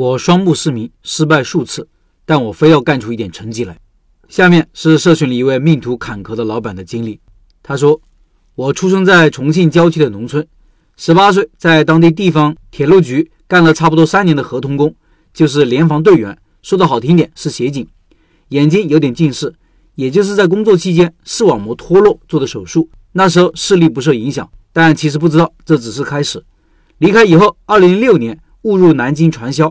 我双目失明，失败数次，但我非要干出一点成绩来。下面是社群里一位命途坎坷的老板的经历。他说：“我出生在重庆郊区的农村，十八岁在当地地方铁路局干了差不多三年的合同工，就是联防队员，说的好听点是协警。眼睛有点近视，也就是在工作期间视网膜脱落做的手术，那时候视力不受影响，但其实不知道这只是开始。离开以后，二零零六年误入南京传销。”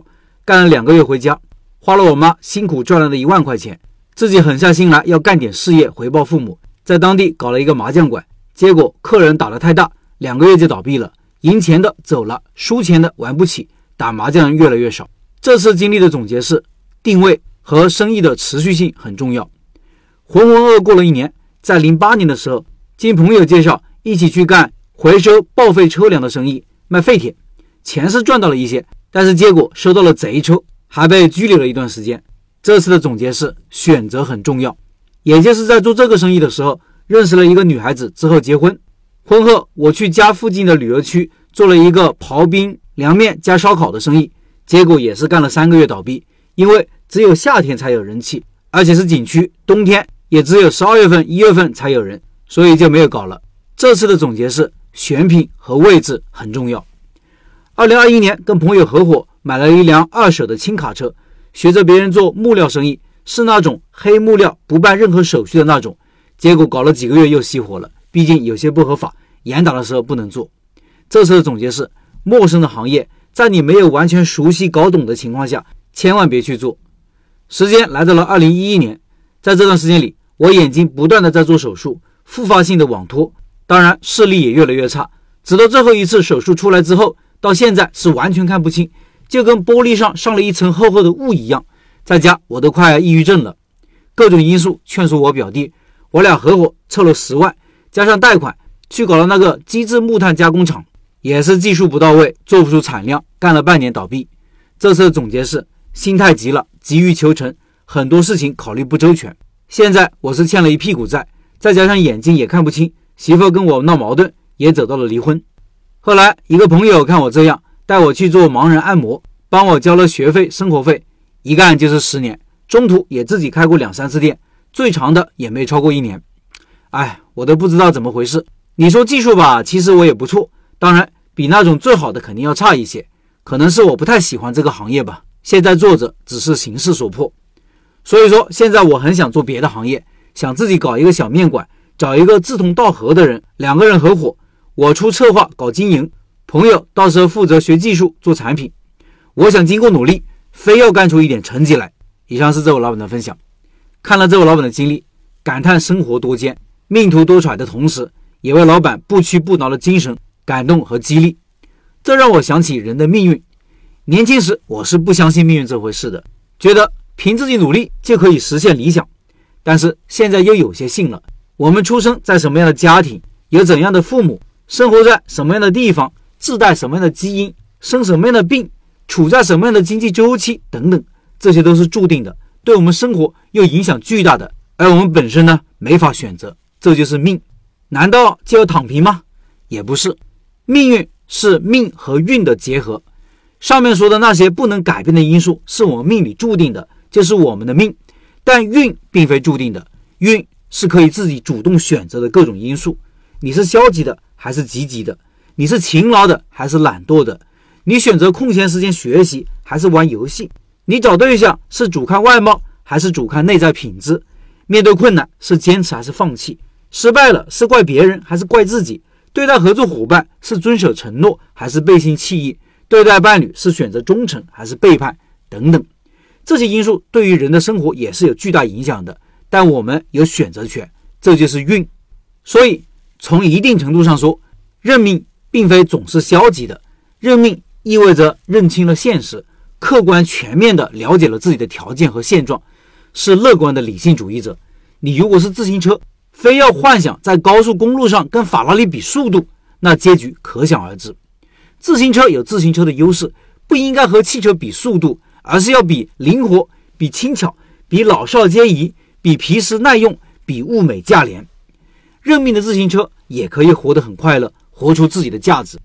干了两个月回家，花了我妈辛苦赚来的一万块钱，自己狠下心来要干点事业回报父母，在当地搞了一个麻将馆，结果客人打得太大，两个月就倒闭了，赢钱的走了，输钱的玩不起，打麻将越来越少。这次经历的总结是：定位和生意的持续性很重要。浑浑噩噩过了一年，在零八年的时候，经朋友介绍一起去干回收报废车辆的生意，卖废铁，钱是赚到了一些。但是结果收到了贼抽，还被拘留了一段时间。这次的总结是选择很重要，也就是在做这个生意的时候，认识了一个女孩子之后结婚。婚后我去家附近的旅游区做了一个刨冰凉面加烧烤的生意，结果也是干了三个月倒闭，因为只有夏天才有人气，而且是景区，冬天也只有十二月份、一月份才有人，所以就没有搞了。这次的总结是选品和位置很重要。二零二一年，跟朋友合伙买了一辆二手的轻卡车，学着别人做木料生意，是那种黑木料不办任何手续的那种。结果搞了几个月又熄火了，毕竟有些不合法，严打的时候不能做。这次的总结是：陌生的行业，在你没有完全熟悉搞懂的情况下，千万别去做。时间来到了二零一一年，在这段时间里，我眼睛不断的在做手术，复发性的网脱，当然视力也越来越差，直到最后一次手术出来之后。到现在是完全看不清，就跟玻璃上上了一层厚厚的雾一样。在家我都快抑郁症了，各种因素劝说我表弟，我俩合伙凑了十万，加上贷款去搞了那个机制木炭加工厂，也是技术不到位，做不出产量，干了半年倒闭。这次的总结是心态急了，急于求成，很多事情考虑不周全。现在我是欠了一屁股债，再加上眼睛也看不清，媳妇跟我闹矛盾，也走到了离婚。后来，一个朋友看我这样，带我去做盲人按摩，帮我交了学费、生活费，一干就是十年。中途也自己开过两三次店，最长的也没超过一年。哎，我都不知道怎么回事。你说技术吧，其实我也不错，当然比那种最好的肯定要差一些。可能是我不太喜欢这个行业吧，现在做着只是形势所迫。所以说，现在我很想做别的行业，想自己搞一个小面馆，找一个志同道合的人，两个人合伙。我出策划搞经营，朋友到时候负责学技术做产品。我想经过努力，非要干出一点成绩来。以上是这位老板的分享。看了这位老板的经历，感叹生活多艰，命途多舛的同时，也为老板不屈不挠的精神感动和激励。这让我想起人的命运。年轻时我是不相信命运这回事的，觉得凭自己努力就可以实现理想。但是现在又有些信了。我们出生在什么样的家庭，有怎样的父母。生活在什么样的地方，自带什么样的基因，生什么样的病，处在什么样的经济周期等等，这些都是注定的，对我们生活又影响巨大的。而我们本身呢，没法选择，这就是命。难道就要躺平吗？也不是，命运是命和运的结合。上面说的那些不能改变的因素，是我们命里注定的，就是我们的命。但运并非注定的，运是可以自己主动选择的各种因素。你是消极的。还是积极的？你是勤劳的还是懒惰的？你选择空闲时间学习还是玩游戏？你找对象是主看外貌还是主看内在品质？面对困难是坚持还是放弃？失败了是怪别人还是怪自己？对待合作伙伴是遵守承诺还是背信弃义？对待伴侣是选择忠诚还是背叛？等等，这些因素对于人的生活也是有巨大影响的。但我们有选择权，这就是运。所以。从一定程度上说，认命并非总是消极的。认命意味着认清了现实，客观全面地了解了自己的条件和现状，是乐观的理性主义者。你如果是自行车，非要幻想在高速公路上跟法拉利比速度，那结局可想而知。自行车有自行车的优势，不应该和汽车比速度，而是要比灵活、比轻巧、比老少皆宜、比皮实耐用、比物美价廉。认命的自行车也可以活得很快乐，活出自己的价值。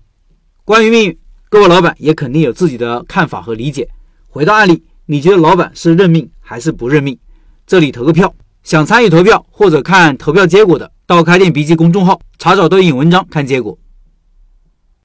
关于命运，各位老板也肯定有自己的看法和理解，回到案例，你觉得老板是认命还是不认命？这里投个票。想参与投票或者看投票结果的，到开店笔记公众号查找对应文章看结果。